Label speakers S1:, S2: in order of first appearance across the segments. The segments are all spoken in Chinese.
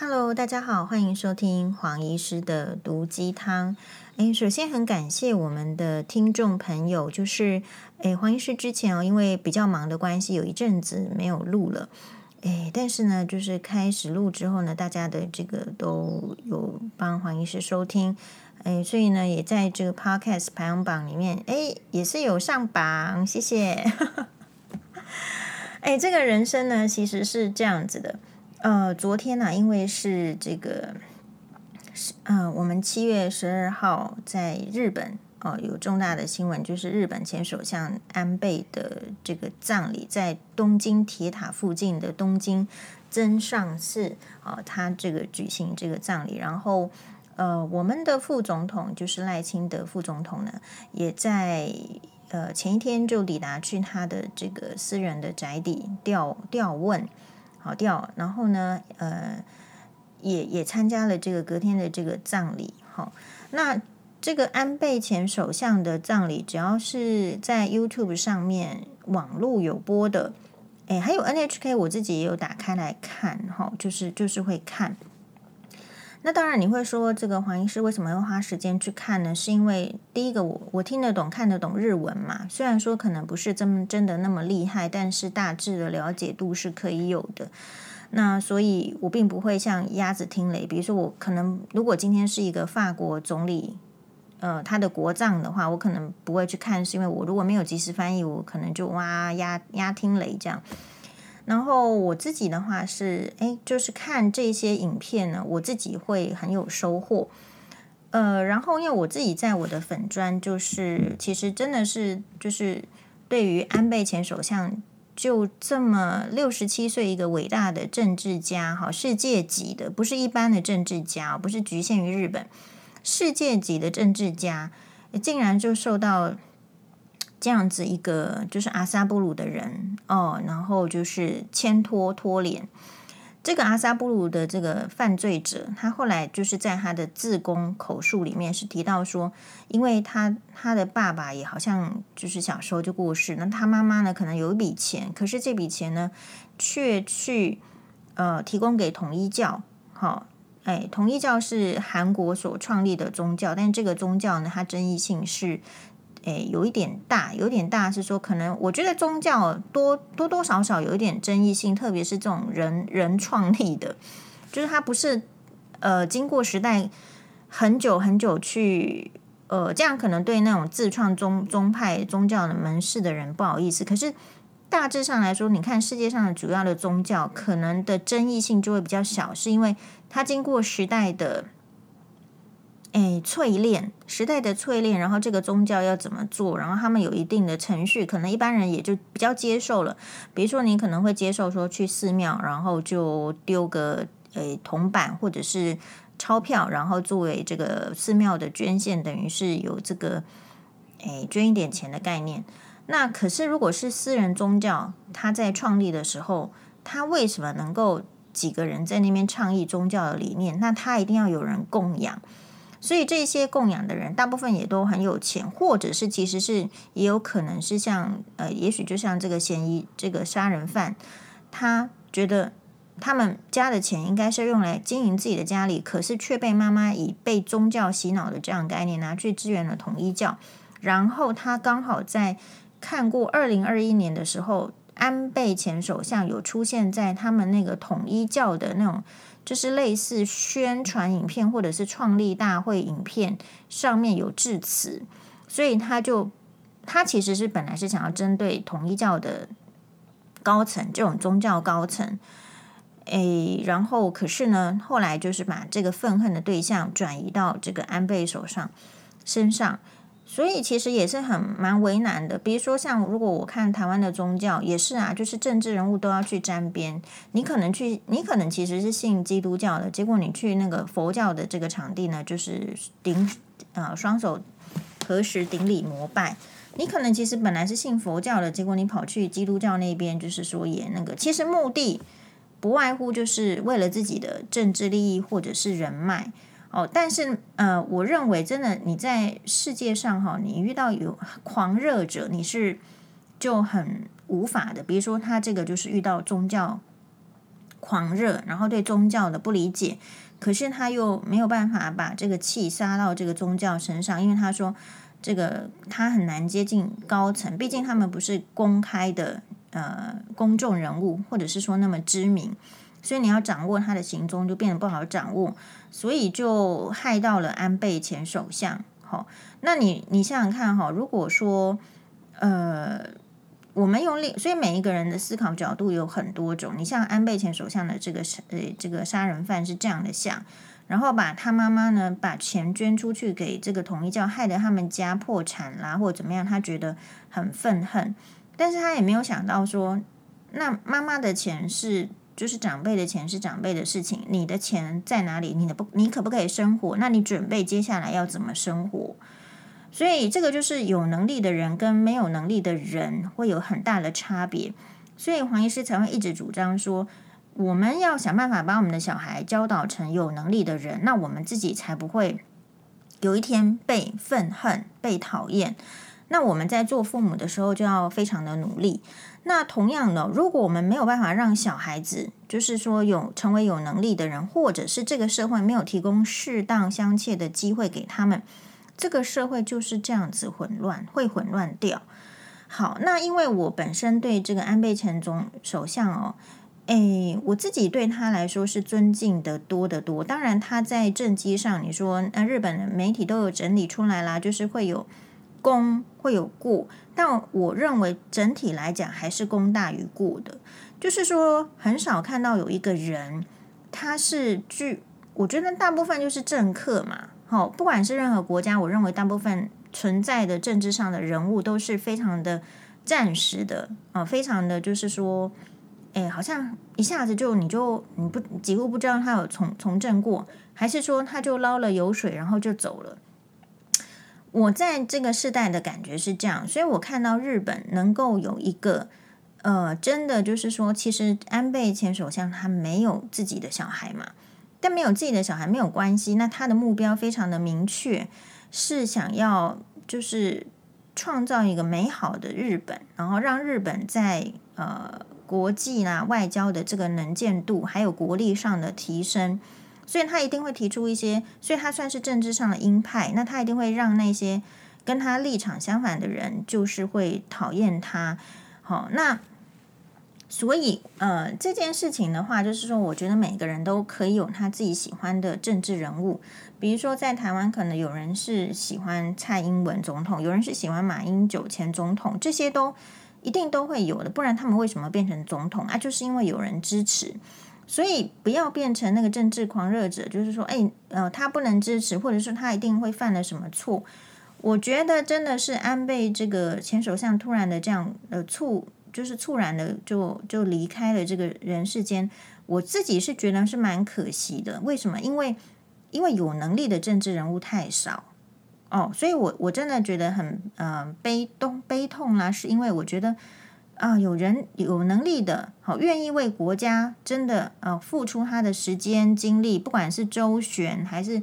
S1: Hello，大家好，欢迎收听黄医师的毒鸡汤。诶，首先很感谢我们的听众朋友，就是诶，黄医师之前哦，因为比较忙的关系，有一阵子没有录了。诶，但是呢，就是开始录之后呢，大家的这个都有帮黄医师收听，诶，所以呢，也在这个 Podcast 排行榜里面，诶，也是有上榜，谢谢。诶，这个人生呢，其实是这样子的。呃，昨天呢、因为是这个，是呃，我们七月十二号在日本哦、呃，有重大的新闻，就是日本前首相安倍的这个葬礼，在东京铁塔附近的东京增上寺啊、呃，他这个举行这个葬礼，然后呃，我们的副总统就是赖清德副总统呢，也在呃前一天就抵达去他的这个私人的宅邸吊吊问。跑掉，然后呢，呃，也也参加了这个隔天的这个葬礼。好，那这个安倍前首相的葬礼，只要是在 YouTube 上面网络有播的，哎，还有 NHK，我自己也有打开来看，哈，就是就是会看。那当然，你会说这个黄医师为什么要花时间去看呢？是因为第一个，我我听得懂、看得懂日文嘛。虽然说可能不是真真的那么厉害，但是大致的了解度是可以有的。那所以，我并不会像鸭子听雷。比如说，我可能如果今天是一个法国总理，呃，他的国葬的话，我可能不会去看，是因为我如果没有及时翻译，我可能就哇鸭鸭听雷这样。然后我自己的话是，哎，就是看这些影片呢，我自己会很有收获。呃，然后因为我自己在我的粉专，就是其实真的是，就是对于安倍前首相就这么六十七岁一个伟大的政治家，哈，世界级的，不是一般的政治家，不是局限于日本，世界级的政治家，竟然就受到。这样子一个就是阿萨布鲁的人哦，然后就是牵拖拖连这个阿萨布鲁的这个犯罪者，他后来就是在他的自供口述里面是提到说，因为他他的爸爸也好像就是小时候就过世，那他妈妈呢可能有一笔钱，可是这笔钱呢却去呃提供给统一教，好、哦，哎，统一教是韩国所创立的宗教，但这个宗教呢，它争议性是。诶，有一点大，有点大是说，可能我觉得宗教多多多少少有一点争议性，特别是这种人人创立的，就是它不是呃经过时代很久很久去呃这样，可能对那种自创宗宗派宗教的门市的人不好意思。可是大致上来说，你看世界上的主要的宗教，可能的争议性就会比较小，是因为它经过时代的。哎，淬炼时代的淬炼，然后这个宗教要怎么做？然后他们有一定的程序，可能一般人也就比较接受了。比如说，你可能会接受说去寺庙，然后就丢个诶铜板或者是钞票，然后作为这个寺庙的捐献，等于是有这个诶捐一点钱的概念。那可是如果是私人宗教，他在创立的时候，他为什么能够几个人在那边倡议宗教的理念？那他一定要有人供养。所以这些供养的人，大部分也都很有钱，或者是其实是也有可能是像呃，也许就像这个嫌疑这个杀人犯，他觉得他们家的钱应该是用来经营自己的家里，可是却被妈妈以被宗教洗脑的这样概念拿去支援了统一教，然后他刚好在看过二零二一年的时候，安倍前首相有出现在他们那个统一教的那种。就是类似宣传影片或者是创立大会影片上面有致辞，所以他就他其实是本来是想要针对统一教的高层这种宗教高层，诶，然后可是呢，后来就是把这个愤恨的对象转移到这个安倍手上身上。所以其实也是很蛮为难的，比如说像如果我看台湾的宗教也是啊，就是政治人物都要去沾边。你可能去，你可能其实是信基督教的，结果你去那个佛教的这个场地呢，就是顶呃双手合十顶礼膜拜。你可能其实本来是信佛教的，结果你跑去基督教那边，就是说也那个，其实目的不外乎就是为了自己的政治利益或者是人脉。哦，但是呃，我认为真的你在世界上哈，你遇到有狂热者，你是就很无法的。比如说他这个就是遇到宗教狂热，然后对宗教的不理解，可是他又没有办法把这个气撒到这个宗教身上，因为他说这个他很难接近高层，毕竟他们不是公开的呃公众人物，或者是说那么知名，所以你要掌握他的行踪就变得不好掌握，所以就害到了安倍前首相。好，那你你想想看哈，如果说呃。我们用另，所以每一个人的思考角度有很多种。你像安倍前首相的这个呃这个杀人犯是这样的想，然后把他妈妈呢把钱捐出去给这个统一教，害得他们家破产啦，或者怎么样，他觉得很愤恨。但是他也没有想到说，那妈妈的钱是就是长辈的钱是长辈的事情，你的钱在哪里？你的不你可不可以生活？那你准备接下来要怎么生活？所以这个就是有能力的人跟没有能力的人会有很大的差别，所以黄医师才会一直主张说，我们要想办法把我们的小孩教导成有能力的人，那我们自己才不会有一天被愤恨、被讨厌。那我们在做父母的时候就要非常的努力。那同样的，如果我们没有办法让小孩子，就是说有成为有能力的人，或者是这个社会没有提供适当相切的机会给他们。这个社会就是这样子混乱，会混乱掉。好，那因为我本身对这个安倍前总首相哦，诶，我自己对他来说是尊敬的多得多。当然，他在政绩上，你说那日本媒体都有整理出来啦，就是会有功会有过，但我认为整体来讲还是功大于过的。就是说，很少看到有一个人，他是具，我觉得大部分就是政客嘛。好，不管是任何国家，我认为大部分存在的政治上的人物都是非常的暂时的啊，非常的就是说，哎，好像一下子就你就你不几乎不知道他有从从政过，还是说他就捞了油水然后就走了。我在这个世代的感觉是这样，所以我看到日本能够有一个呃，真的就是说，其实安倍前首相他没有自己的小孩嘛。但没有自己的小孩没有关系，那他的目标非常的明确，是想要就是创造一个美好的日本，然后让日本在呃国际啦外交的这个能见度还有国力上的提升，所以他一定会提出一些，所以他算是政治上的鹰派，那他一定会让那些跟他立场相反的人就是会讨厌他。好，那。所以，呃，这件事情的话，就是说，我觉得每个人都可以有他自己喜欢的政治人物。比如说，在台湾，可能有人是喜欢蔡英文总统，有人是喜欢马英九前总统，这些都一定都会有的。不然，他们为什么变成总统啊？就是因为有人支持。所以，不要变成那个政治狂热者，就是说，哎，呃，他不能支持，或者说他一定会犯了什么错。我觉得真的是安倍这个前首相突然的这样呃猝。就是猝然的就就离开了这个人世间，我自己是觉得是蛮可惜的。为什么？因为因为有能力的政治人物太少哦，所以我我真的觉得很呃悲痛悲痛啦。是因为我觉得啊、有人有能力的，好、愿意为国家真的呃付出他的时间精力，不管是周旋还是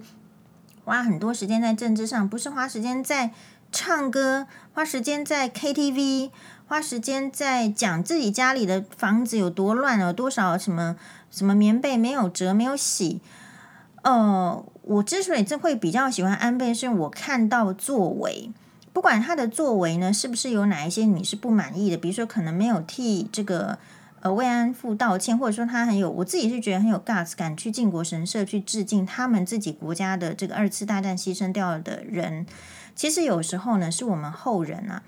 S1: 花很多时间在政治上，不是花时间在唱歌，花时间在 KTV。花时间在讲自己家里的房子有多乱，有多少什么什么棉被没有折没有洗。呃，我之所以这会比较喜欢安倍，是我看到作为，不管他的作为呢，是不是有哪一些你是不满意的，比如说可能没有替这个呃慰安妇道歉，或者说他很有，我自己是觉得很有 guts，敢去靖国神社去致敬他们自己国家的这个二次大战牺牲掉的人。其实有时候呢，是我们后人啊。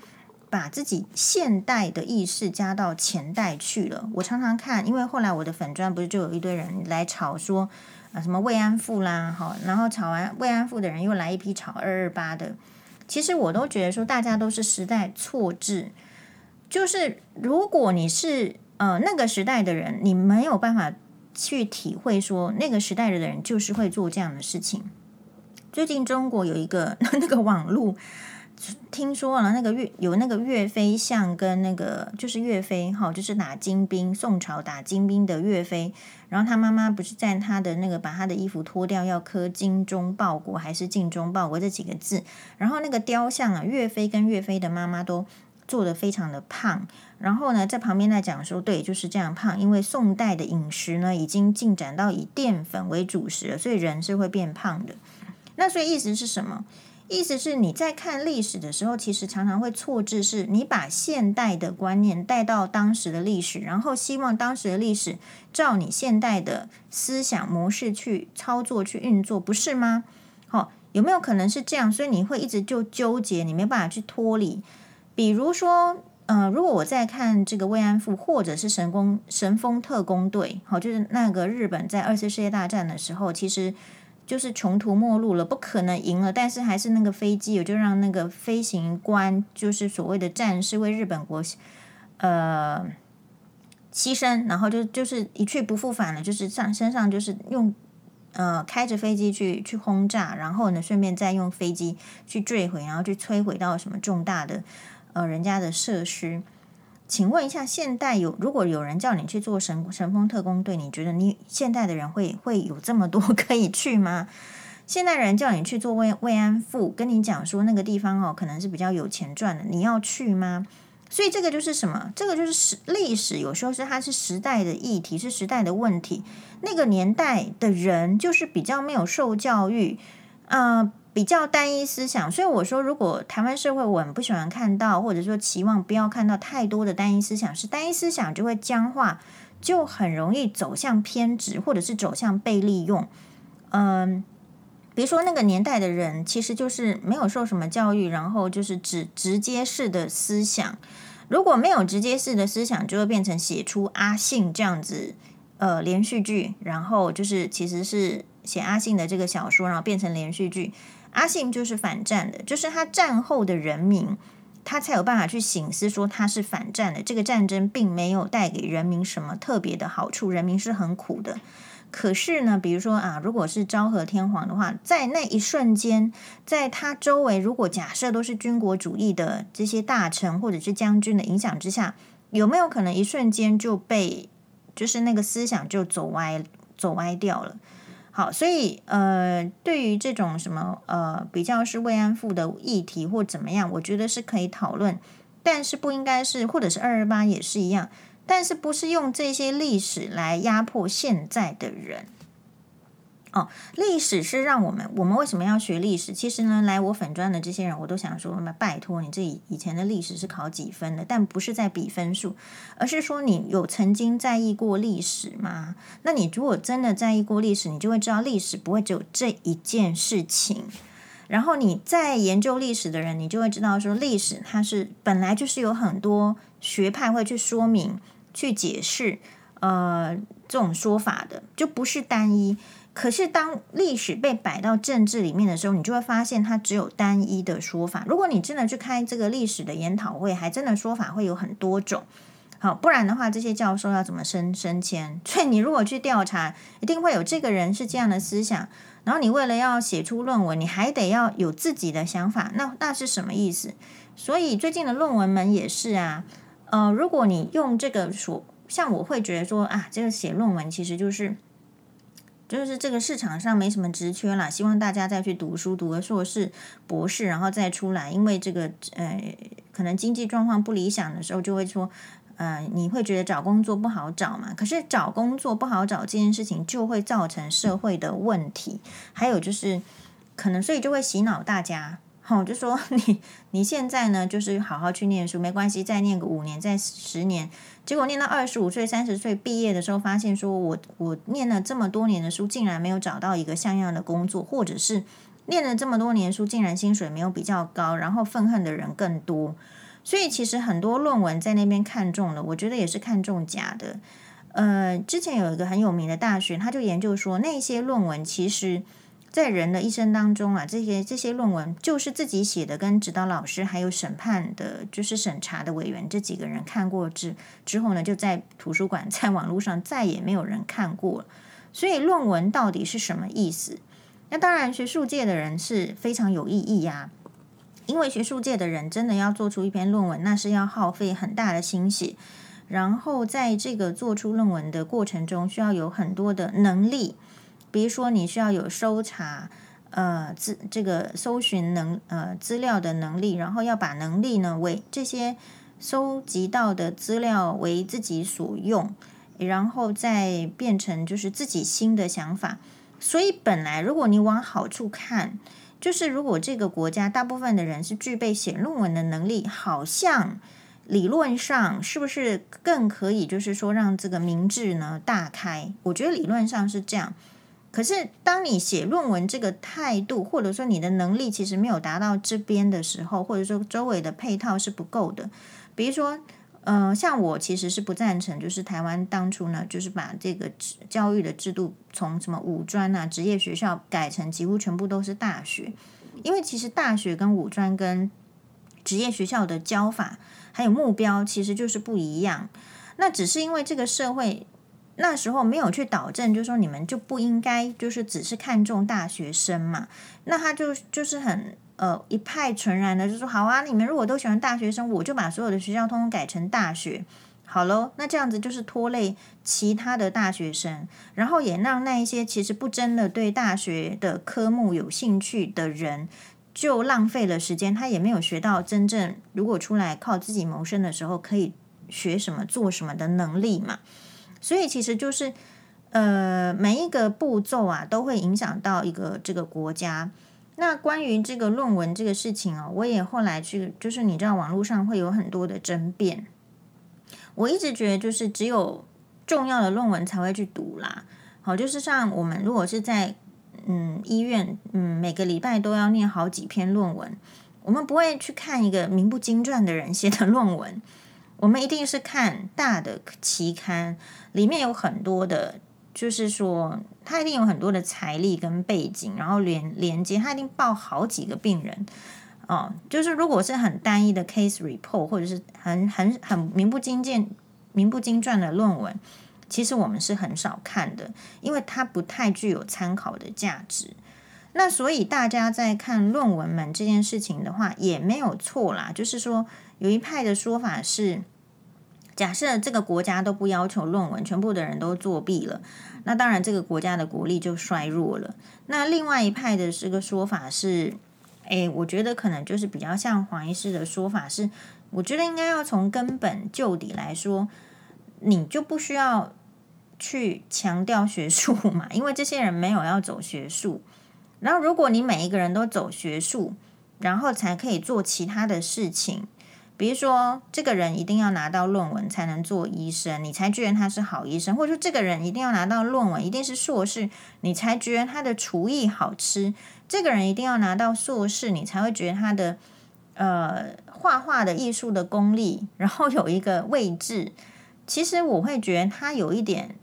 S1: 把自己现代的意识加到前代去了。我常常看，因为后来我的粉砖不是就有一堆人来吵说啊什么慰安妇啦，好，然后吵完慰安妇的人又来一批吵二二八的。其实我都觉得说，大家都是时代错置。就是如果你是呃那个时代的人，你没有办法去体会说那个时代的人就是会做这样的事情。最近中国有一个 那个网络。听说了那个岳有那个岳飞像跟那个就是岳飞哈，就是打金兵宋朝打金兵的岳飞，然后他妈妈不是在他的那个把他的衣服脱掉要刻“精忠报国”还是“尽忠报国”这几个字，然后那个雕像啊，岳飞跟岳飞的妈妈都做得非常的胖。然后呢，在旁边在讲说，对，就是这样胖，因为宋代的饮食呢已经进展到以淀粉为主食了，所以人是会变胖的。那所以意思是什么？意思是你在看历史的时候，其实常常会错置，是你把现代的观念带到当时的历史，然后希望当时的历史照你现代的思想模式去操作、去运作，不是吗？好、有没有可能是这样？所以你会一直就纠结，你没办法去脱离。比如说，呃，如果我在看这个慰安妇，或者是神工神风特工队，好、就是那个日本在二次世界大战的时候，其实。就是穷途末路了，不可能赢了，但是还是那个飞机，我就让那个飞行官，就是所谓的战士，为日本国呃牺牲，然后就就是一去不复返了，就是上身上就是用呃开着飞机去去轰炸，然后呢顺便再用飞机去坠毁，然后去摧毁到什么重大的呃人家的设施。请问一下，现代有如果有人叫你去做神神风特工队，你觉得你现代的人会会有这么多可以去吗？现代人叫你去做慰慰安妇，跟你讲说那个地方哦，可能是比较有钱赚的，你要去吗？所以这个就是什么？这个就是时历史，有时候是它是时代的议题，是时代的问题。那个年代的人就是比较没有受教育，呃。比较单一思想，所以我说，如果台湾社会我很不喜欢看到，或者说期望不要看到太多的单一思想，是单一思想就会僵化，就很容易走向偏执，或者是走向被利用。嗯，比如说那个年代的人，其实就是没有受什么教育，然后就是直直接式的思想。如果没有直接式的思想，就会变成写出阿信这样子呃连续剧，然后就是其实是写阿信的这个小说，然后变成连续剧。阿信就是反战的，就是他战后的人民，他才有办法去醒思说他是反战的。这个战争并没有带给人民什么特别的好处，人民是很苦的。可是呢，比如说啊，如果是昭和天皇的话，在那一瞬间，在他周围，如果假设都是军国主义的这些大臣或者是将军的影响之下，有没有可能一瞬间就被就是那个思想就走歪走歪掉了？好，所以呃，对于这种什么呃比较是慰安妇的议题或怎么样，我觉得是可以讨论，但是不应该是，或者是二二八也是一样，但是不是用这些历史来压迫现在的人。哦，历史是让我们，我们为什么要学历史？其实呢，来我粉专的这些人，我都想说，那拜托你，这以前的历史是考几分的？但不是在比分数，而是说你有曾经在意过历史吗？那你如果真的在意过历史，你就会知道历史不会只有这一件事情。然后你在研究历史的人，你就会知道说，历史它是本来就是有很多学派会去说明、去解释，呃，这种说法的，就不是单一。可是，当历史被摆到政治里面的时候，你就会发现它只有单一的说法。如果你真的去开这个历史的研讨会，还真的说法会有很多种。好，不然的话，这些教授要怎么升升迁？所以你如果去调查，一定会有这个人是这样的思想。然后你为了要写出论文，你还得要有自己的想法。那那是什么意思？所以最近的论文们也是啊。呃，如果你用这个说，像我会觉得说啊，这个写论文其实就是。就是这个市场上没什么职缺啦，希望大家再去读书，读个硕士、博士，然后再出来。因为这个呃，可能经济状况不理想的时候，就会说，呃，你会觉得找工作不好找嘛？可是找工作不好找这件事情，就会造成社会的问题。还有就是，可能所以就会洗脑大家。好，就说 你你现在呢，就是好好去念书，没关系，再念个五年，再十年。结果念到二十五岁、三十岁毕业的时候，发现说我我念了这么多年的书，竟然没有找到一个像样的工作，或者是念了这么多年书，竟然薪水没有比较高，然后愤恨的人更多。所以其实很多论文在那边看中了，我觉得也是看中假的。呃，之前有一个很有名的大学，他就研究说那些论文其实。在人的一生当中啊，这些这些论文就是自己写的，跟指导老师还有审判的，就是审查的委员这几个人看过之之后呢，就在图书馆、在网络上再也没有人看过了。所以论文到底是什么意思？那当然，学术界的人是非常有意义呀，因为学术界的人真的要做出一篇论文，那是要耗费很大的心血，然后在这个做出论文的过程中，需要有很多的能力。比如说，你需要有搜查，呃资这个搜寻能呃资料的能力，然后要把能力呢为这些收集到的资料为自己所用，然后再变成就是自己新的想法。所以本来如果你往好处看，就是如果这个国家大部分的人是具备写论文的能力，好像。理论上是不是更可以，就是说让这个民智呢大开？我觉得理论上是这样。可是当你写论文这个态度，或者说你的能力其实没有达到这边的时候，或者说周围的配套是不够的。比如说，呃，像我其实是不赞成，就是台湾当初呢，就是把这个教育的制度从什么五专啊、职业学校改成几乎全部都是大学，因为其实大学跟五专跟职业学校的教法。还有目标其实就是不一样，那只是因为这个社会那时候没有去导正，就说你们就不应该就是只是看重大学生嘛，那他就就是很呃一派纯然的就说好啊，你们如果都喜欢大学生，我就把所有的学校通通改成大学，好喽，那这样子就是拖累其他的大学生，然后也让那一些其实不真的对大学的科目有兴趣的人。就浪费了时间，他也没有学到真正如果出来靠自己谋生的时候可以学什么做什么的能力嘛。所以其实就是呃每一个步骤啊都会影响到一个这个国家。那关于这个论文这个事情哦，我也后来去就是你知道网络上会有很多的争辩。我一直觉得就是只有重要的论文才会去读啦。好，就是像我们如果是在。嗯，医院嗯，每个礼拜都要念好几篇论文。我们不会去看一个名不经传的人写的论文，我们一定是看大的期刊，里面有很多的，就是说他一定有很多的财力跟背景，然后连连接，他一定报好几个病人哦。就是如果是很单一的 case report，或者是很很很名不经见、名不经传的论文。其实我们是很少看的，因为它不太具有参考的价值。那所以大家在看论文门这件事情的话，也没有错啦。就是说，有一派的说法是，假设这个国家都不要求论文，全部的人都作弊了，那当然这个国家的国力就衰弱了。那另外一派的这个说法是，诶，我觉得可能就是比较像黄医师的说法是，我觉得应该要从根本就底来说，你就不需要。去强调学术嘛，因为这些人没有要走学术。然后，如果你每一个人都走学术，然后才可以做其他的事情，比如说这个人一定要拿到论文才能做医生，你才觉得他是好医生；或者说这个人一定要拿到论文，一定是硕士，你才觉得他的厨艺好吃；这个人一定要拿到硕士，你才会觉得他的呃画画的艺术的功力，然后有一个位置。其实我会觉得他有一点。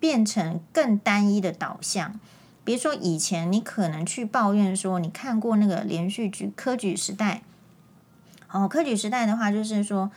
S1: 变成更单一的导向，比如说以前你可能去抱怨说，你看过那个连续剧《科举时代》。哦，《科举时代》的话就是说，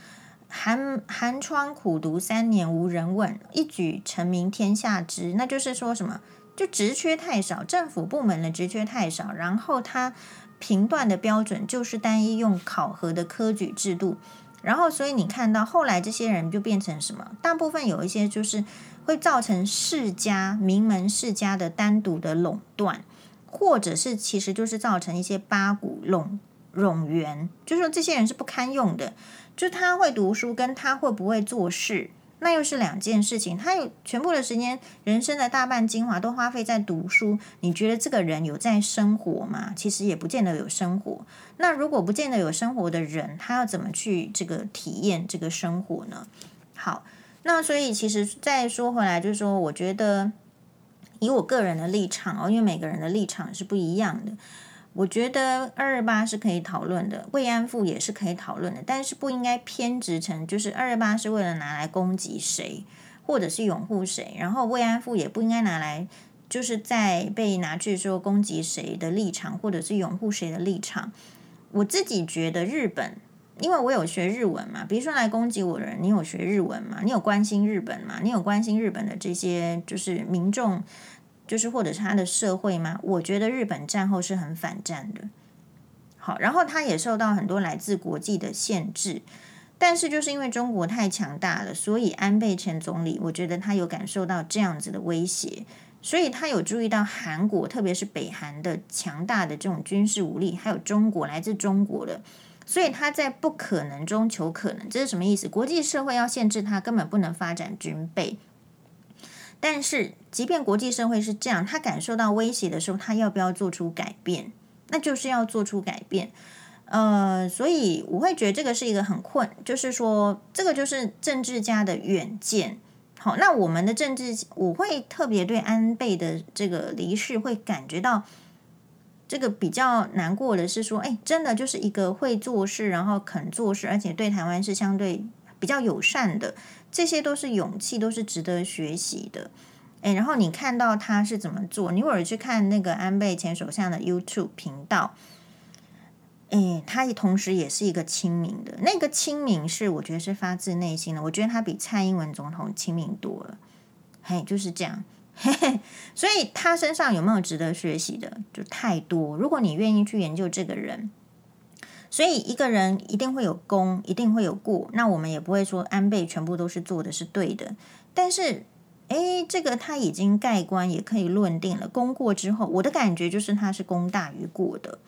S1: 寒寒窗苦读三年无人问，一举成名天下知。那就是说什么？就职缺太少，政府部门的职缺太少，然后他评断的标准就是单一用考核的科举制度，然后所以你看到后来这些人就变成什么？大部分有一些就是。会造成世家名门世家的单独的垄断，或者是其实就是造成一些八股垄冗员，就是说这些人是不堪用的。就他会读书，跟他会不会做事，那又是两件事情。他有全部的时间，人生的大半精华都花费在读书，你觉得这个人有在生活吗？其实也不见得有生活。那如果不见得有生活的人，他要怎么去这个体验这个生活呢？好。那所以，其实再说回来，就是说，我觉得以我个人的立场哦，因为每个人的立场是不一样的。我觉得二二八是可以讨论的，慰安妇也是可以讨论的，但是不应该偏执成就是二二八是为了拿来攻击谁，或者是拥护谁，然后慰安妇也不应该拿来就是在被拿去说攻击谁的立场，或者是拥护谁的立场。我自己觉得日本。因为我有学日文嘛，比如说来攻击我的人，你有学日文吗？你有关心日本吗？你有关心日本的这些就是民众，就是或者是他的社会吗？我觉得日本战后是很反战的。好，然后他也受到很多来自国际的限制，但是就是因为中国太强大了，所以安倍前总理，我觉得他有感受到这样子的威胁，所以他有注意到韩国，特别是北韩的强大的这种军事武力，还有中国来自中国的，所以他在不可能中求可能，这是什么意思？国际社会要限制他，根本不能发展军备。但是，即便国际社会是这样，他感受到威胁的时候，他要不要做出改变？那就是要做出改变。呃，所以我会觉得这个是一个很困，就是说，这个就是政治家的远见。好，那我们的政治，我会特别对安倍的这个离世会感觉到这个比较难过的是说，哎，真的就是一个会做事，然后肯做事，而且对台湾是相对比较友善的，这些都是勇气，都是值得学习的。哎，然后你看到他是怎么做，你或者去看那个安倍前首相的 YouTube 频道。诶，他也同时也是一个亲民的，那个亲民是我觉得是发自内心的，我觉得他比蔡英文总统亲民多了，嘿，就是这样，嘿嘿，所以他身上有没有值得学习的，就太多。如果你愿意去研究这个人，所以一个人一定会有功，一定会有过，那我们也不会说安倍全部都是做的是对的，但是，诶，这个他已经盖棺，也可以论定了，功过之后，我的感觉就是他是功大于过的，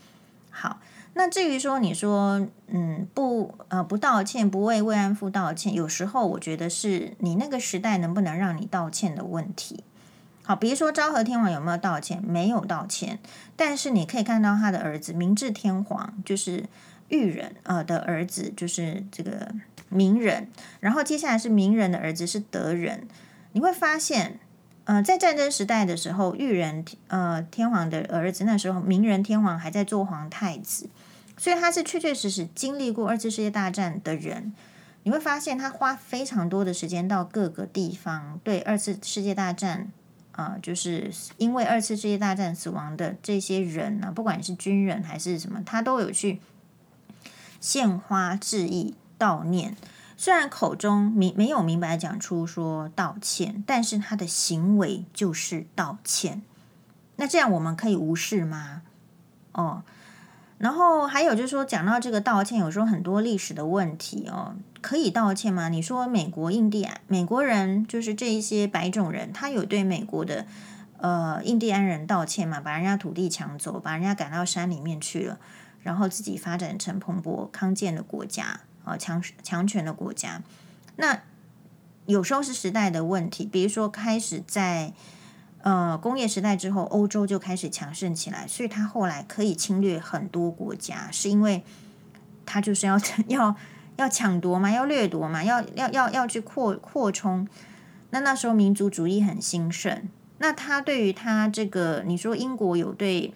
S1: 好。那至于说你说，嗯，不，呃，不道歉，不为慰安妇道歉，有时候我觉得是你那个时代能不能让你道歉的问题。好，比如说昭和天皇有没有道歉？没有道歉，但是你可以看到他的儿子明治天皇，就是裕仁呃的儿子，就是这个名人，然后接下来是明仁的儿子是德仁，你会发现。呃，在战争时代的时候，裕仁呃天皇的儿子，那时候明仁天皇还在做皇太子，所以他是确确实实经历过二次世界大战的人。你会发现他花非常多的时间到各个地方，对二次世界大战啊、就是因为二次世界大战死亡的这些人呢、啊，不管是军人还是什么，他都有去献花致意悼念。虽然口中明没有明白讲出说道歉，但是他的行为就是道歉。那这样我们可以无视吗？哦，然后还有就是说，讲到这个道歉，有时候很多历史的问题哦，可以道歉吗？你说美国印第安美国人就是这一些白种人，他有对美国的呃印第安人道歉吗？把人家土地抢走，把人家赶到山里面去了，然后自己发展成蓬勃康健的国家。啊，强强权的国家，那有时候是时代的问题。比如说，开始在呃工业时代之后，欧洲就开始强盛起来，所以他后来可以侵略很多国家，是因为他就是要 要要抢夺嘛，要掠夺嘛，要要要要去扩扩充。那那时候民族主义很兴盛，那他对于他这个，你说英国有对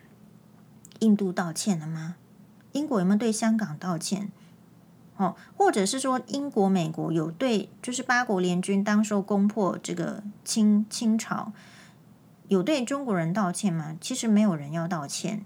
S1: 印度道歉了吗？英国有没有对香港道歉？哦，或者是说英国、美国有对，就是八国联军当时候攻破这个清清朝，有对中国人道歉吗？其实没有人要道歉，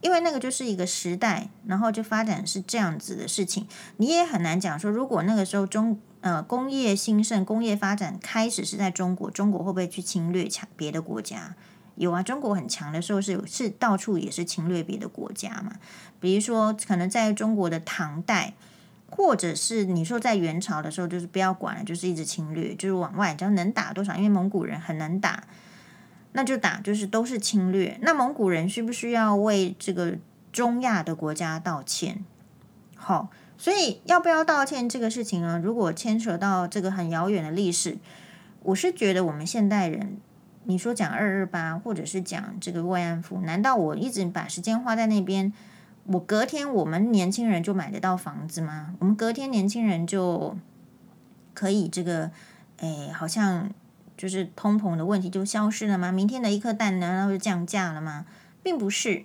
S1: 因为那个就是一个时代，然后就发展是这样子的事情。你也很难讲说，如果那个时候中呃工业兴盛、工业发展开始是在中国，中国会不会去侵略抢别的国家？有啊，中国很强的时候是是到处也是侵略别的国家嘛。比如说，可能在中国的唐代。或者是你说在元朝的时候，就是不要管了，就是一直侵略，就是往外，只要能打多少，因为蒙古人很能打，那就打，就是都是侵略。那蒙古人需不需要为这个中亚的国家道歉？好，所以要不要道歉这个事情呢？如果牵扯到这个很遥远的历史，我是觉得我们现代人，你说讲二二八，或者是讲这个慰安妇，难道我一直把时间花在那边？我隔天，我们年轻人就买得到房子吗？我们隔天年轻人就可以这个，哎，好像就是通膨的问题就消失了吗？明天的一颗蛋难道就降价了吗？并不是。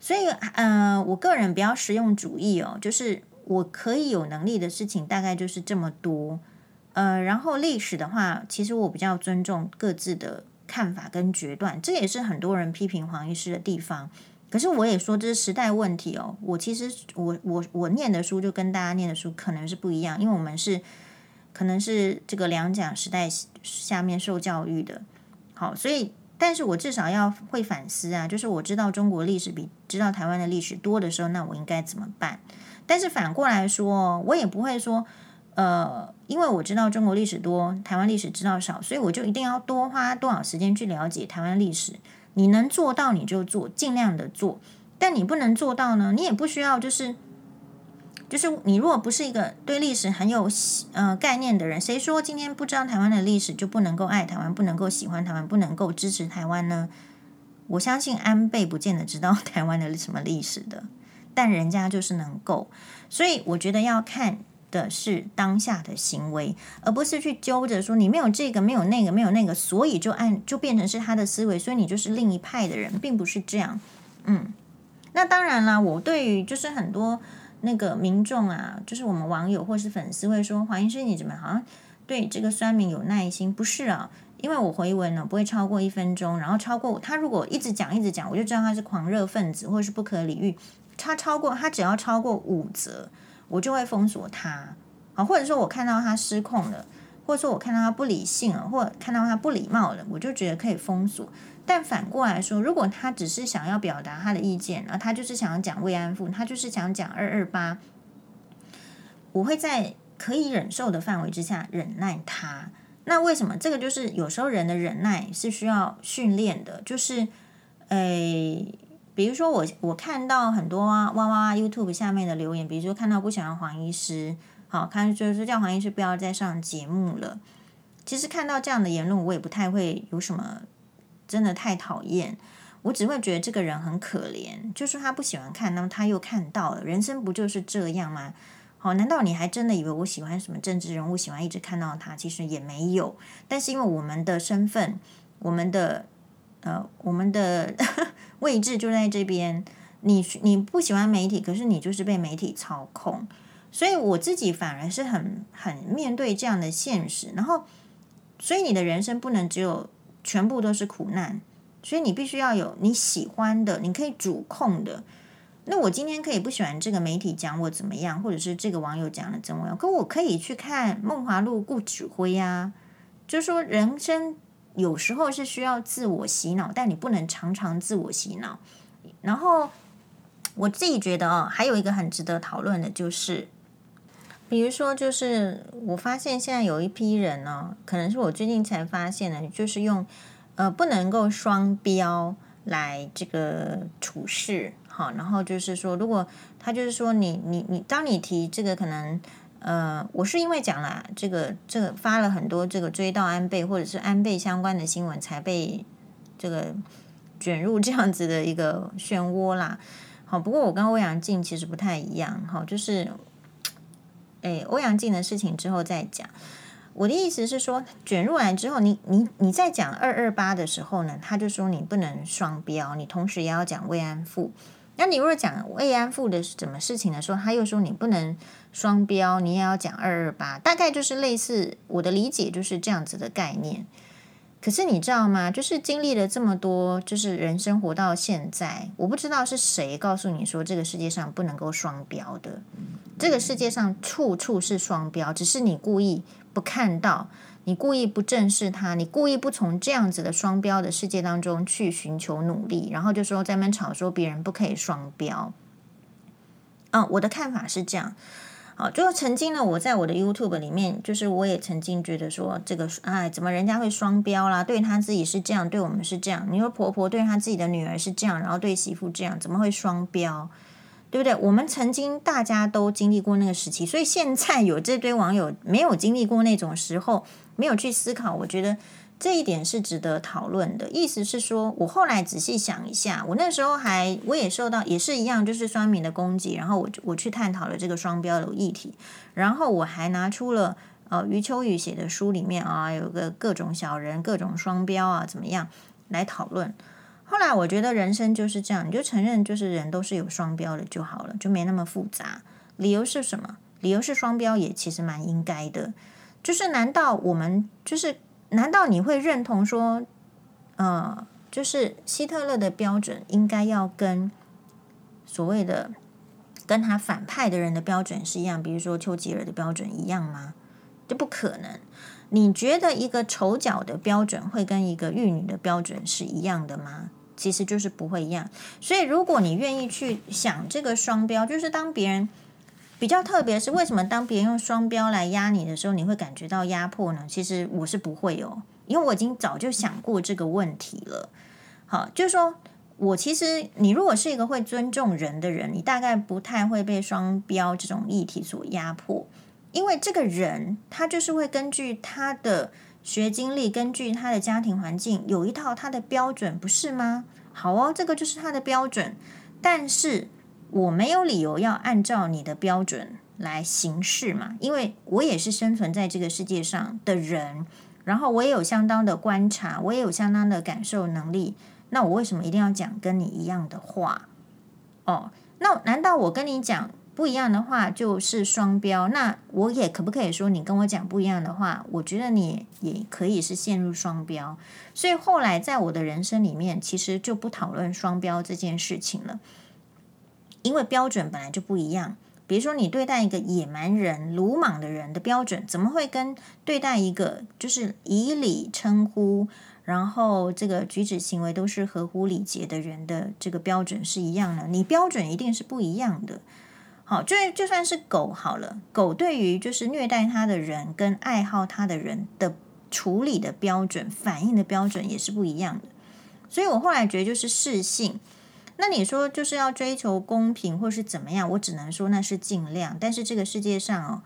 S1: 所以，呃，我个人比较实用主义哦，就是我可以有能力的事情大概就是这么多。呃，然后历史的话，其实我比较尊重各自的看法跟决断，这也是很多人批评黄医师的地方。可是我也说这是时代问题哦。我其实我我我念的书就跟大家念的书可能是不一样，因为我们是可能是这个两蒋时代下面受教育的。好，所以但是我至少要会反思啊，就是我知道中国历史比知道台湾的历史多的时候，那我应该怎么办？但是反过来说，我也不会说呃因为我知道中国历史多，台湾历史知道少，所以我就一定要多花多少时间去了解台湾历史。你能做到你就做，尽量的做。但你不能做到呢，你也不需要，就是就是你如果不是一个对历史很有呃概念的人，谁说今天不知道台湾的历史就不能够爱台湾，不能够喜欢台湾，不能够支持台湾呢？我相信安倍不见得知道台湾的什么历史的，但人家就是能够，所以我觉得要看的是当下的行为，而不是去揪着说你没有这个，没有那个，没有那个，所以就按就变成是他的思维，所以你就是另一派的人，并不是这样。嗯，那当然啦，我对于就是很多那个民众啊，就是我们网友或是粉丝会说，黄医师你怎么好像对这个酸民有耐心？不是啊。因为我回文呢不会超过一分钟，然后超过他如果一直讲一直讲，我就知道他是狂热分子或是不可理喻。他超过他只要超过五则，我就会封锁他。好，或者说我看到他失控了，或者说我看到他不理性了，或者看到他不礼貌了，我就觉得可以封锁。但反过来说，如果他只是想要表达他的意见，然后他就是想要讲慰安妇，他就是想讲二二八，我会在可以忍受的范围之下忍耐他。那为什么这个就是有时候人的忍耐是需要训练的？就是，诶，比如说我我看到很多哇哇哇 YouTube 下面的留言，比如说看到不喜欢黄医师，好看就是叫黄医师不要再上节目了。其实看到这样的言论，我也不太会有什么真的太讨厌，我只会觉得这个人很可怜，就是他不喜欢看，那么他又看到了，人生不就是这样吗？好，难道你还真的以为我喜欢什么政治人物？喜欢一直看到他？其实也没有。但是因为我们的身份，我们的呃，我们的 位置就在这边。你你不喜欢媒体，可是你就是被媒体操控。所以我自己反而是很很面对这样的现实。然后，所以你的人生不能只有全部都是苦难。所以你必须要有你喜欢的，你可以主控的。那我今天可以不喜欢这个媒体讲我怎么样，或者是这个网友讲的怎么样，可我可以去看《梦华录》顾指挥呀。就是说，人生有时候是需要自我洗脑，但你不能常常自我洗脑。然后我自己觉得啊，还有一个很值得讨论的，就是比如说，就是我发现现在有一批人呢，可能是我最近才发现的，就是用呃不能够双标来这个处事。好，然后就是说，如果他就是说你你你，当你提这个可能，呃，我是因为讲了这个这个发了很多这个追悼安倍或者是安倍相关的新闻，才被这个卷入这样子的一个漩涡啦。好，不过我跟欧阳靖其实不太一样，好，就是，哎，欧阳靖的事情之后再讲。我的意思是说，卷入来之后，你你你在讲二二八的时候呢，他就说你不能双标，你同时也要讲慰安妇。那你如果讲慰安妇的什么事情的时候，他又说你不能双标，你也要讲二二八，大概就是类似我的理解就是这样子的概念。可是你知道吗？就是经历了这么多，就是人生活到现在，我不知道是谁告诉你说这个世界上不能够双标的，这个世界上处处是双标，只是你故意不看到。你故意不正视它，你故意不从这样子的双标的世界当中去寻求努力，然后就说在那边吵说别人不可以双标。嗯，我的看法是这样。好，就曾经呢，我在我的 YouTube 里面，就是我也曾经觉得说，这个哎，怎么人家会双标啦？对他自己是这样，对我们是这样。你说婆婆对她自己的女儿是这样，然后对媳妇这样，怎么会双标？对不对？我们曾经大家都经历过那个时期，所以现在有这堆网友没有经历过那种时候，没有去思考，我觉得这一点是值得讨论的。意思是说，我后来仔细想一下，我那时候还我也受到也是一样，就是酸敏的攻击，然后我我去探讨了这个双标的议题，然后我还拿出了呃余秋雨写的书里面啊，有个各种小人、各种双标啊，怎么样来讨论。后来我觉得人生就是这样，你就承认就是人都是有双标的就好了，就没那么复杂。理由是什么？理由是双标也其实蛮应该的。就是难道我们就是难道你会认同说，呃，就是希特勒的标准应该要跟所谓的跟他反派的人的标准是一样，比如说丘吉尔的标准一样吗？这不可能。你觉得一个丑角的标准会跟一个玉女的标准是一样的吗？其实就是不会一样，所以如果你愿意去想这个双标，就是当别人比较特别是为什么当别人用双标来压你的时候，你会感觉到压迫呢？其实我是不会哦，因为我已经早就想过这个问题了。好，就是说我其实你如果是一个会尊重人的人，你大概不太会被双标这种议题所压迫，因为这个人他就是会根据他的学经历，根据他的家庭环境，有一套他的标准，不是吗？好哦，这个就是他的标准，但是。我没有理由要按照你的标准来行事嘛，因为我也是生存在这个世界上的人，然后我也有相当的观察，我也有相当的感受能力。那我为什么一定要讲跟你一样的话？哦，那难道我跟你讲不一样的话就是双标？那我也可不可以说你跟我讲不一样的话？我觉得你也可以是陷入双标。所以后来在我的人生里面，其实就不讨论双标这件事情了。因为标准本来就不一样，比如说你对待一个野蛮人、鲁莽的人的标准，怎么会跟对待一个就是以礼称呼，然后这个举止行为都是合乎礼节的人的这个标准是一样的？你标准一定是不一样的。好，就就算是狗好了，狗对于就是虐待它的人跟爱好它的人的处理的标准、反应的标准也是不一样的。所以我后来觉得就是适性。那你说就是要追求公平，或是怎么样？我只能说那是尽量。但是这个世界上哦，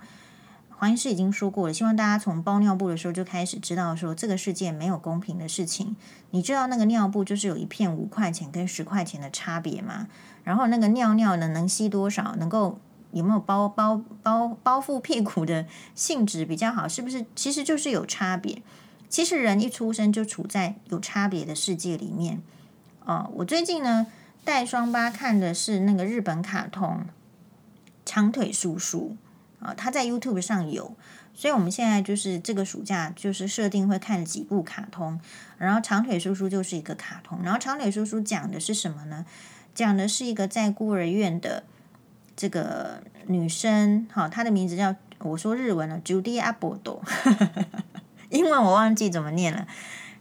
S1: 黄医师已经说过了，希望大家从包尿布的时候就开始知道说，这个世界没有公平的事情。你知道那个尿布就是有一片五块钱跟十块钱的差别吗？然后那个尿尿呢，能吸多少？能够有没有包包包包覆屁股的性质比较好？是不是？其实就是有差别。其实人一出生就处在有差别的世界里面。哦，我最近呢。带双八看的是那个日本卡通长腿叔叔啊，他在 YouTube 上有，所以我们现在就是这个暑假就是设定会看几部卡通，然后长腿叔叔就是一个卡通，然后长腿叔叔讲的是什么呢？讲的是一个在孤儿院的这个女生，好，她的名字叫我说日文了，Judy a b o d o 英文我忘记怎么念了。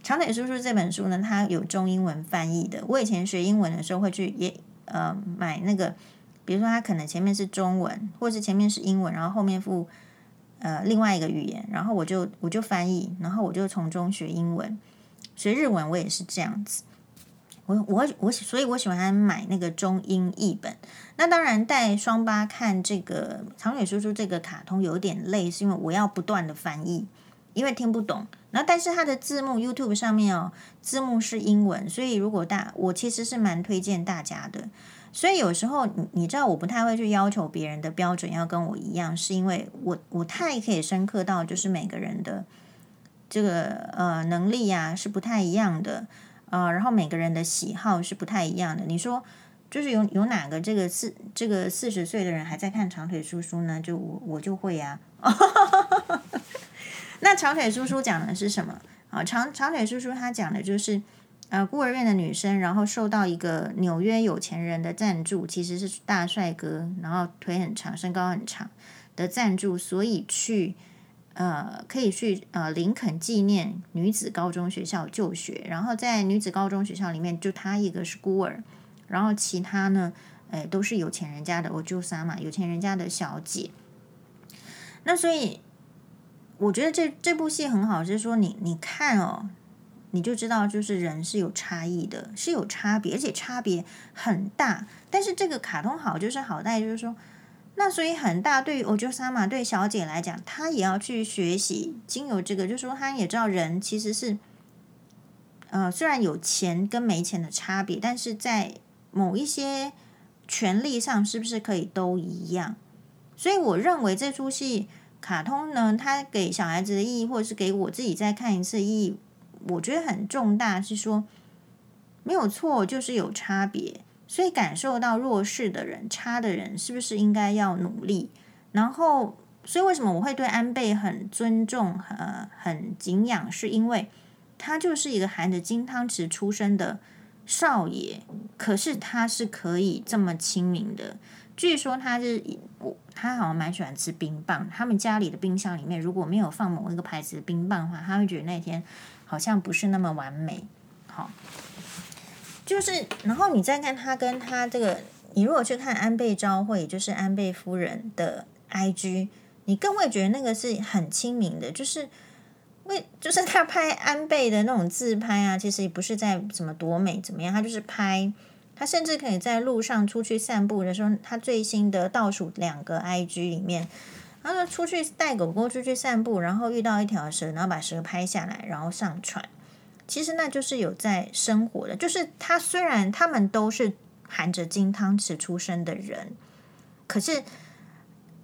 S1: 长腿叔叔这本书呢，它有中英文翻译的。我以前学英文的时候会去也呃买那个，比如说它可能前面是中文，或是前面是英文，然后后面附呃另外一个语言，然后我就我就翻译，然后我就从中学英文。学日文我也是这样子，我我我所以我喜欢买那个中英译本。那当然带双八看这个长腿叔叔这个卡通有点累，是因为我要不断的翻译，因为听不懂。然后，但是它的字幕 YouTube 上面哦，字幕是英文，所以如果大我其实是蛮推荐大家的。所以有时候你你知道，我不太会去要求别人的标准要跟我一样，是因为我我太可以深刻到，就是每个人的这个呃能力呀、是不太一样的啊、然后每个人的喜好是不太一样的。你说，就是有有哪个这个四这个四十岁的人还在看长腿叔叔呢？就我我就会呀、那长腿叔叔讲的是什么？啊，长长腿叔叔他讲的就是，呃，孤儿院的女生，然后受到一个纽约有钱人的赞助，其实是大帅哥，然后腿很长，身高很长的赞助，所以去，呃，可以去呃林肯纪念女子高中学校就学，然后在女子高中学校里面，就他一个是孤儿，然后其他呢，哎，都是有钱人家的，我就杀嘛，有钱人家的小姐，那所以。我觉得这这部戏很好，是说你你看哦，你就知道就是人是有差异的，是有差别，而且差别很大。但是这个卡通好就是好在就是说，那所以很大对于我觉得萨玛对小姐来讲，她也要去学习，经由这个就是说，她也知道人其实是，呃，虽然有钱跟没钱的差别，但是在某一些权利上是不是可以都一样？所以我认为这出戏。卡通呢，它给小孩子的意义，或者是给我自己再看一次意义，我觉得很重大。是说没有错，就是有差别，所以感受到弱势的人、差的人，是不是应该要努力？然后，所以为什么我会对安倍很尊重、呃，很敬仰，是因为他就是一个含着金汤匙出生的少爷，可是他是可以这么亲民的。据说他是我，他好像蛮喜欢吃冰棒。他们家里的冰箱里面如果没有放某一个牌子的冰棒的话，他会觉得那天好像不是那么完美。好，就是然后你再看他跟他这个你如果去看安倍昭惠，就是安倍夫人的 IG，你更会觉得那个是很亲民的，就是为就是他拍安倍的那种自拍啊，其实也不是在什么多美怎么样，他就是拍，他甚至可以在路上出去散步的时候，他最新的倒数两个 IG 里面，他说出去带狗狗出去散步，然后遇到一条蛇，然后把蛇拍下来，然后上传。其实那就是有在生活的，就是他虽然他们都是含着金汤匙出生的人，可是，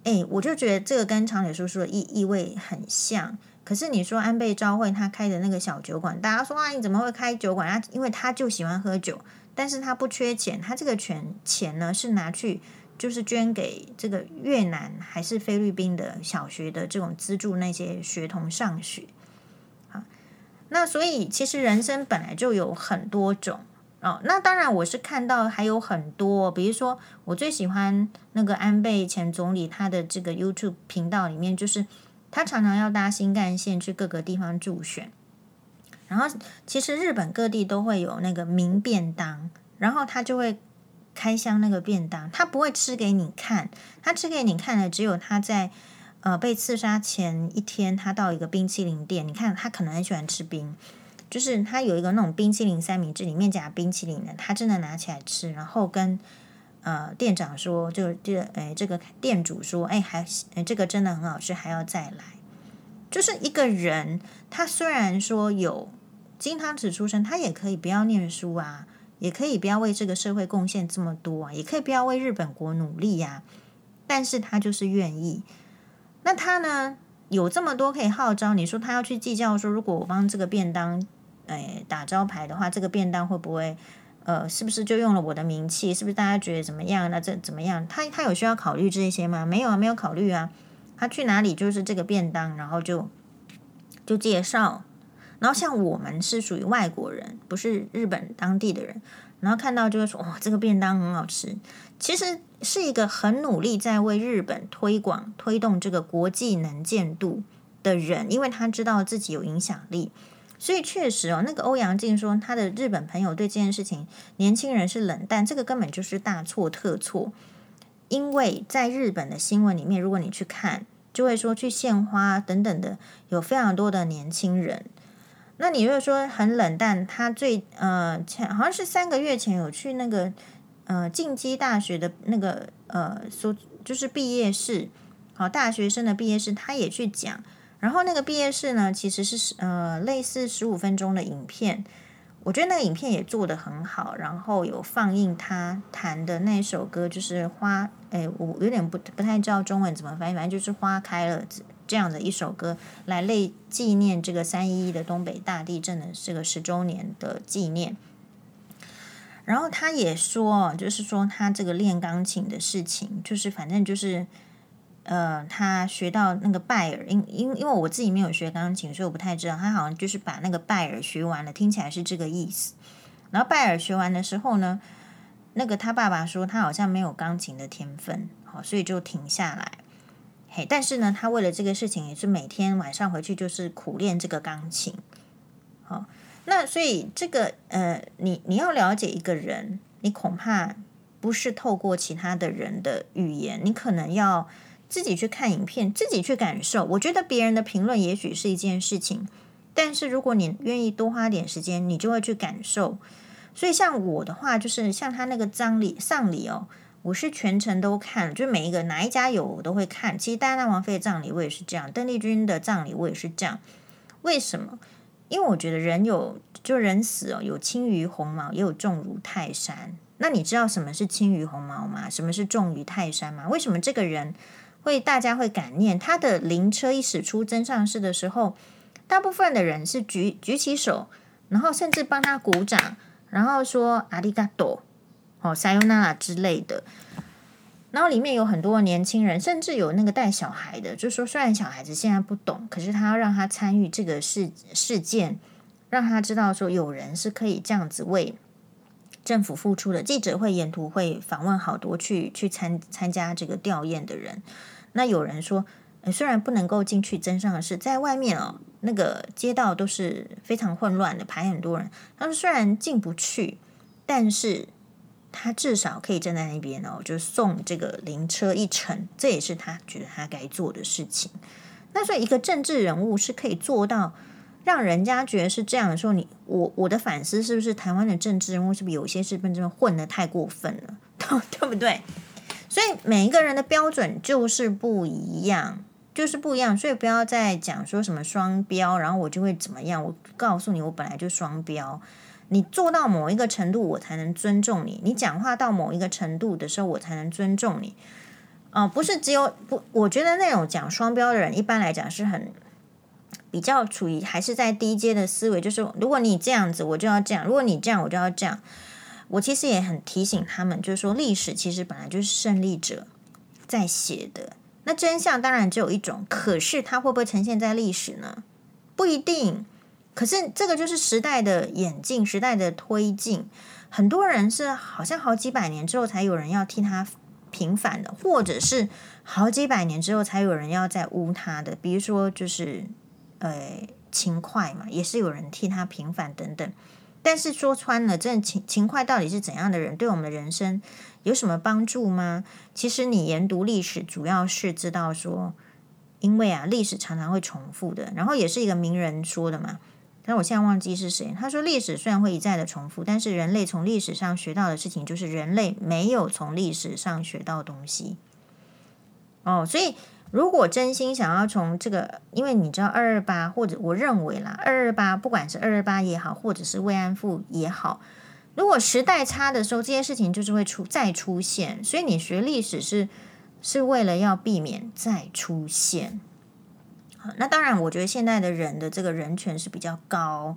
S1: 哎，我就觉得这个跟长腿叔叔的意意味很像。可是你说安倍昭惠他开的那个小酒馆，大家说啊，你怎么会开酒馆？他因为他就喜欢喝酒，但是他不缺钱，他这个钱钱呢是拿去就是捐给这个越南还是菲律宾的小学的这种资助那些学童上学。那所以其实人生本来就有很多种哦。那当然我是看到还有很多，比如说我最喜欢那个安倍前总理他的这个 YouTube 频道里面，就是他常常要搭新干线去各个地方助选。然后其实日本各地都会有那个名便当，然后他就会开箱那个便当，他不会吃给你看，他吃给你看的只有他在。呃，被刺杀前一天，他到一个冰淇淋店，你看他可能很喜欢吃冰，就是他有一个那种冰淇淋三明治，里面夹冰淇淋的，他真的拿起来吃，然后跟呃店长说，就这哎这个店主说，哎还这个真的很好吃，还要再来。就是一个人，他虽然说有金汤匙出身，他也可以不要念书啊，也可以不要为这个社会贡献这么多啊，也可以不要为日本国努力呀，但是他就是愿意。那他呢，有这么多可以号召，你说他要去计较说，如果我帮这个便当，哎，打招牌的话，这个便当会不会，呃，是不是就用了我的名气？是不是大家觉得怎么样？那这怎么样？他他有需要考虑这些吗？没有啊，没有考虑啊。他去哪里就是这个便当，然后就就介绍。然后像我们是属于外国人，不是日本当地的人，然后看到就会说，哇，这个便当很好吃。其实是一个很努力在为日本推广、推动这个国际能见度的人，因为他知道自己有影响力，所以确实哦，那个欧阳靖说他的日本朋友对这件事情，年轻人是冷淡，这个根本就是大错特错。因为在日本的新闻里面，如果你去看，就会说去献花等等的，有非常多的年轻人。那你如果说很冷淡，他最呃前好像是三个月前有去那个。呃，进击大学的那个呃，说就是毕业式，好，大学生的毕业式，他也去讲。然后那个毕业式呢，其实是呃类似十五分钟的影片，我觉得那个影片也做得很好。然后有放映他弹的那首歌，就是花，哎，我有点不不太知道中文怎么翻译，反正就是花开了这样的一首歌，来类纪念这个三一一的东北大地震的这个十周年的纪念。然后他也说，就是说他这个练钢琴的事情，就是反正就是，呃，他学到那个拜尔，因因因为我自己没有学钢琴，所以我不太知道。他好像就是把那个拜尔学完了，听起来是这个意思。然后拜尔学完的时候呢，那个他爸爸说他好像没有钢琴的天分，好，所以就停下来。嘿，但是呢，他为了这个事情，也是每天晚上回去就是苦练这个钢琴，好。那所以这个呃，你你要了解一个人，你恐怕不是透过其他的人的语言，你可能要自己去看影片，自己去感受。我觉得别人的评论也许是一件事情，但是如果你愿意多花点时间，你就会去感受。所以像我的话，就是像他那个葬礼丧礼哦，我是全程都看，就每一个哪一家有我都会看。其实戴安娜王妃的葬礼我也是这样，邓丽君的葬礼我也是这样。为什么？因为我觉得人有，就人死哦，有轻于鸿毛，也有重如泰山。那你知道什么是轻于鸿毛吗？什么是重于泰山吗？为什么这个人会大家会感念？他的灵车一驶出真上市的时候，大部分的人是举举起手，然后甚至帮他鼓掌，然后说阿里嘎多，哦，撒尤娜拉之类的。然后里面有很多年轻人，甚至有那个带小孩的，就说虽然小孩子现在不懂，可是他要让他参与这个事事件，让他知道说有人是可以这样子为政府付出的。记者会沿途会访问好多去去参参加这个吊唁的人。那有人说，虽然不能够进去真相的是在外面哦，那个街道都是非常混乱的，排很多人。他说虽然进不去，但是。他至少可以站在那边哦，就送这个灵车一程，这也是他觉得他该做的事情。那所以一个政治人物是可以做到让人家觉得是这样的时候，你我我的反思是不是台湾的政治人物是不是有些是被这边混得太过分了，对不对？所以每一个人的标准就是不一样，就是不一样，所以不要再讲说什么双标，然后我就会怎么样。我告诉你，我本来就双标。你做到某一个程度，我才能尊重你；你讲话到某一个程度的时候，我才能尊重你。啊、不是只有不，我觉得那种讲双标的人，一般来讲是很比较处于还是在低阶的思维，就是如果你这样子，我就要这样；如果你这样，我就要这样。我其实也很提醒他们，就是说历史其实本来就是胜利者在写的。那真相当然只有一种，可是它会不会呈现在历史呢？不一定。可是这个就是时代的演进，时代的推进。很多人是好像好几百年之后才有人要替他平反的，或者是好几百年之后才有人要再污他的。比如说，就是呃勤快嘛，也是有人替他平反等等。但是说穿了，这勤勤快到底是怎样的人？对我们的人生有什么帮助吗？其实你研读历史，主要是知道说，因为啊，历史常常会重复的。然后也是一个名人说的嘛，但我现在忘记是谁。他说，历史虽然会一再的重复，但是人类从历史上学到的事情，就是人类没有从历史上学到东西。哦，所以。如果真心想要从这个，因为你知道二二八，或者我认为啦，二二八不管是二二八也好，或者是慰安妇也好，如果时代差的时候，这些事情就是会出再出现。所以你学历史是是为了要避免再出现。那当然，我觉得现在的人的这个人权是比较高。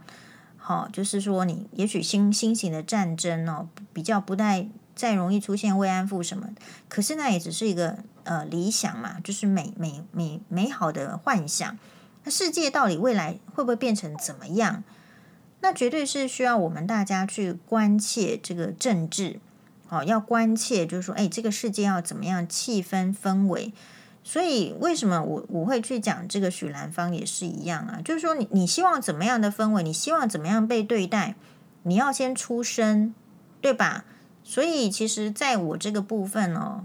S1: 好，就是说你也许新新型的战争哦，比较不太再容易出现慰安妇什么，可是那也只是一个。呃，理想嘛，就是美美美美好的幻想。那世界到底未来会不会变成怎么样？那绝对是需要我们大家去关切这个政治，哦，要关切，就是说，哎，这个世界要怎么样，气氛氛围。所以，为什么我我会去讲这个许兰芳也是一样啊？就是说你，你希望怎么样的氛围？你希望怎么样被对待？你要先出声，对吧？所以，其实在我这个部分哦。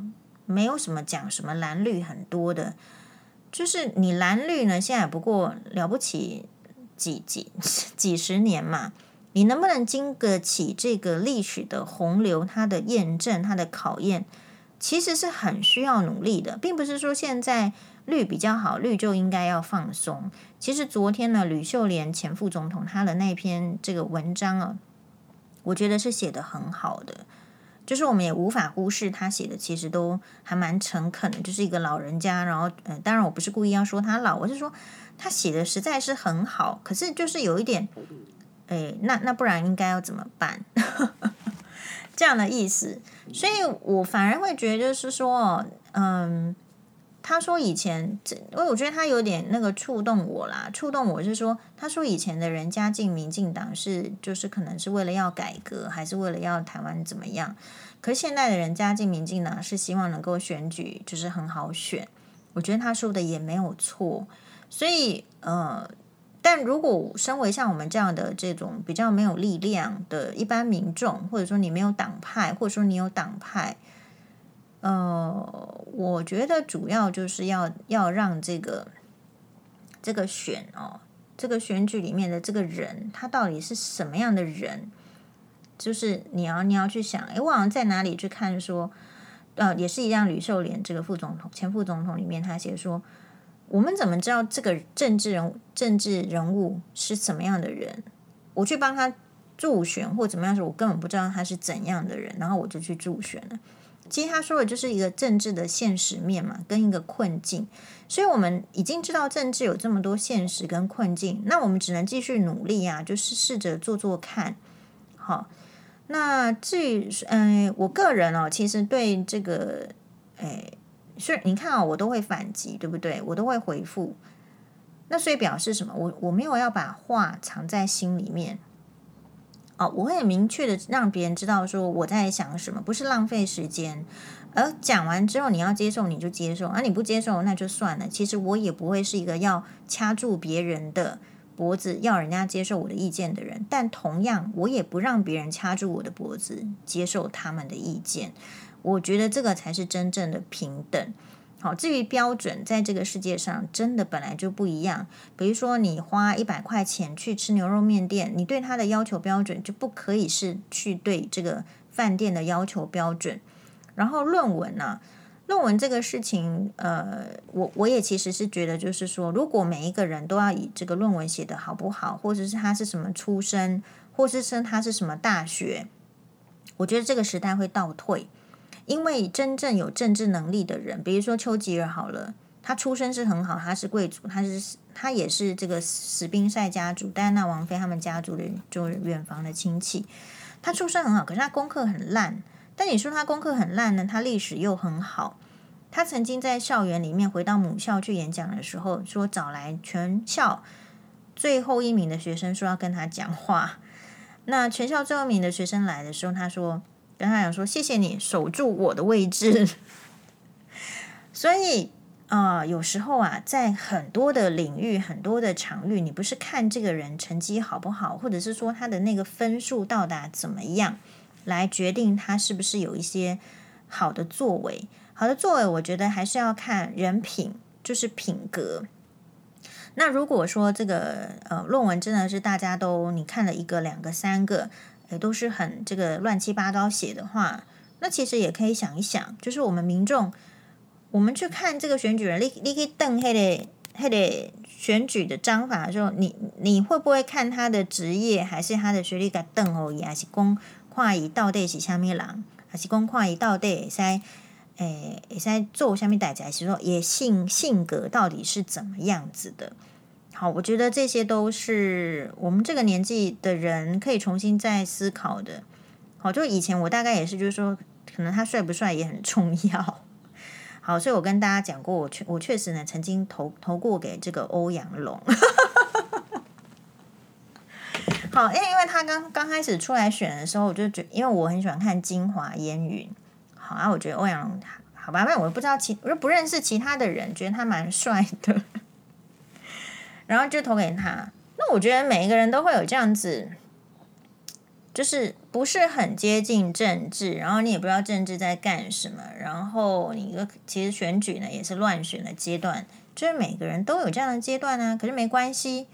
S1: 没有什么讲什么蓝绿很多的，就是你蓝绿呢，现在不过了不起几几 几十年嘛，你能不能经得起这个历史的洪流，它的验证，它的考验，其实是很需要努力的，并不是说现在绿比较好，绿就应该要放松。其实昨天呢，吕秀莲前副总统他的那篇这个文章啊，我觉得是写得很好的。就是我们也无法忽视他写的，其实都还蛮诚恳的。就是一个老人家，然后，呃，当然我不是故意要说他老，我是说他写的实在是很好。可是就是有一点，哎，那那不然应该要怎么办？这样的意思，所以我反而会觉得就是说，嗯。他说以前，因为我觉得他有点那个触动我啦，触动我是说，他说以前的人加进民进党是就是可能是为了要改革，还是为了要台湾怎么样？可是现在的人加进民进党是希望能够选举，就是很好选。我觉得他说的也没有错，所以呃，但如果身为像我们这样的这种比较没有力量的一般民众，或者说你没有党派，或者说你有党派。呃，我觉得主要就是要要让这个这个选哦，这个选举里面的这个人，他到底是什么样的人？就是你要你要去想，诶，我好像在哪里去看说，呃，也是一样，吕秀莲这个副总统、前副总统里面，他写说，我们怎么知道这个政治人、政治人物是什么样的人？我去帮他助选或怎么样时，我根本不知道他是怎样的人，然后我就去助选了。其实他说的就是一个政治的现实面嘛，跟一个困境。所以我们已经知道政治有这么多现实跟困境，那我们只能继续努力啊，就是试着做做看。好，那至于嗯，我个人哦，其实对这个，哎，所以你看啊，我都会反击，对不对？我都会回复。那所以表示什么？我我没有要把话藏在心里面。哦，我会很明确的让别人知道说我在想什么，不是浪费时间。而讲完之后，你要接受你就接受，而、啊、你不接受那就算了。其实我也不会是一个要掐住别人的脖子要人家接受我的意见的人，但同样我也不让别人掐住我的脖子接受他们的意见。我觉得这个才是真正的平等。好，至于标准，在这个世界上真的本来就不一样。比如说，你花一百块钱去吃牛肉面店，你对他的要求标准就不可以是去对这个饭店的要求标准。然后论文呢、论文这个事情，呃，我我也其实是觉得，就是说，如果每一个人都要以这个论文写得好不好，或者是他是什么出身，或者是他是什么大学，我觉得这个时代会倒退。因为真正有政治能力的人，比如说丘吉尔好了，他出身是很好，他是贵族，他是他也是这个史宾塞家族戴安娜王妃他们家族的就是远房的亲戚，他出身很好，可是他功课很烂。但你说他功课很烂呢？他历史又很好。他曾经在校园里面回到母校去演讲的时候，说找来全校最后一名的学生，说要跟他讲话。那全校最后一名的学生来的时候，他说跟他讲说：“谢谢你守住我的位置。”所以啊、有时候啊，在很多的领域、很多的场域，你不是看这个人成绩好不好，或者是说他的那个分数到达怎么样。来决定他是不是有一些好的作为，好的作为，我觉得还是要看人品，就是品格。那如果说这个呃论文真的是大家都你看了一个、两个、三个，也都是很这个乱七八糟写的话，那其实也可以想一想，就是我们民众，我们去看这个选举人，你你可以瞪黑的黑的选举的章法的时候，你你会不会看他的职业，还是他的学历？给瞪哦，也是公。跨一到底是下面人，还是公跨一到底会使诶会使做下面代志，还是说也性性格到底是怎么样子的？好，我觉得这些都是我们这个年纪的人可以重新再思考的。好，就以前我大概也是，就是说，可能他帅不帅也很重要。好，所以我跟大家讲过，我确我确实呢曾经投投过给这个欧阳龙。好，因为因为他刚刚开始出来选的时候，我就觉得，因为我很喜欢看《京华烟云》，好啊，我觉得欧阳龙，好吧，那我不知道其，我又不认识其他的人，觉得他蛮帅的，然后就投给他。那我觉得每一个人都会有这样子，就是不是很接近政治，然后你也不知道政治在干什么，然后你一个其实选举呢也是乱选的阶段，就是每个人都有这样的阶段呢，可是没关系。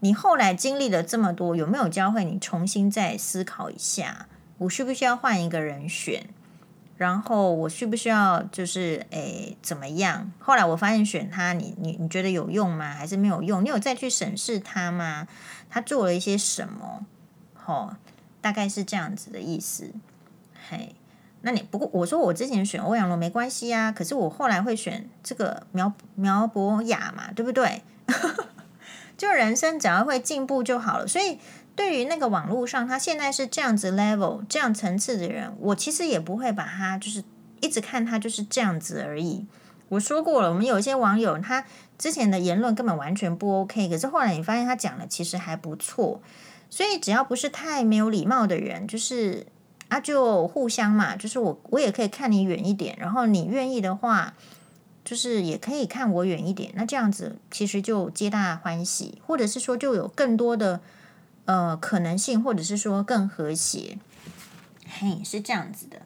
S1: 你后来经历了这么多，有没有教会你重新再思考一下？我需不需要换一个人选？然后我需不需要就是诶怎么样？后来我发现选他，你你你觉得有用吗？还是没有用？你有再去审视他吗？他做了一些什么？哦，大概是这样子的意思。嘿，那你不过我说我之前选欧阳龙没关系呀，可是我后来会选这个苗苗博雅嘛，对不对？就人生只要会进步就好了，所以对于那个网络上他现在是这样子 level 这样层次的人，我其实也不会把他就是一直看他就是这样子而已。我说过了，我们有一些网友他之前的言论根本完全不 OK，可是后来你发现他讲的其实还不错，所以只要不是太没有礼貌的人，就是啊就互相嘛，就是我我也可以看你远一点，然后你愿意的话。就是也可以看我远一点，那这样子其实就皆大欢喜，或者是说就有更多的呃可能性，或者是说更和谐，嘿，是这样子的。